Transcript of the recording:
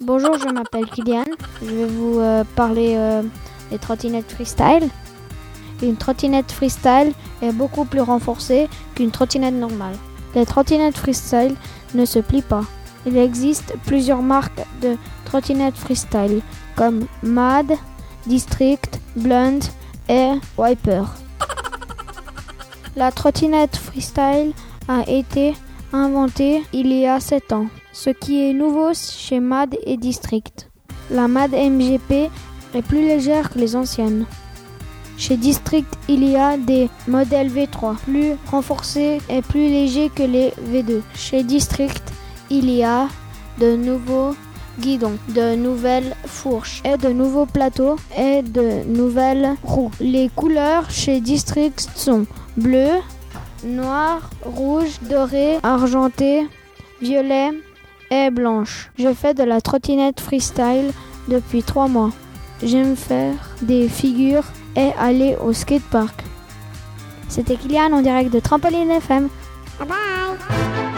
Bonjour, je m'appelle Kylian. Je vais vous euh, parler euh, des trottinettes freestyle. Une trottinette freestyle est beaucoup plus renforcée qu'une trottinette normale. Les trottinettes freestyle ne se plient pas. Il existe plusieurs marques de trottinettes freestyle comme MAD, District, Blunt et Wiper. La trottinette freestyle a été inventée il y a 7 ans, ce qui est nouveau chez MAD et District. La MAD MGP est plus légère que les anciennes. Chez District, il y a des modèles V3 plus renforcés et plus légers que les V2. Chez District, il y a de nouveaux guidons, de nouvelles fourches et de nouveaux plateaux et de nouvelles roues. Les couleurs chez District sont bleu, noir, rouge, doré, argenté, violet et blanche. Je fais de la trottinette freestyle depuis trois mois. J'aime faire des figures et aller au skatepark. C'était Kylian en direct de Trampoline FM. Bye bye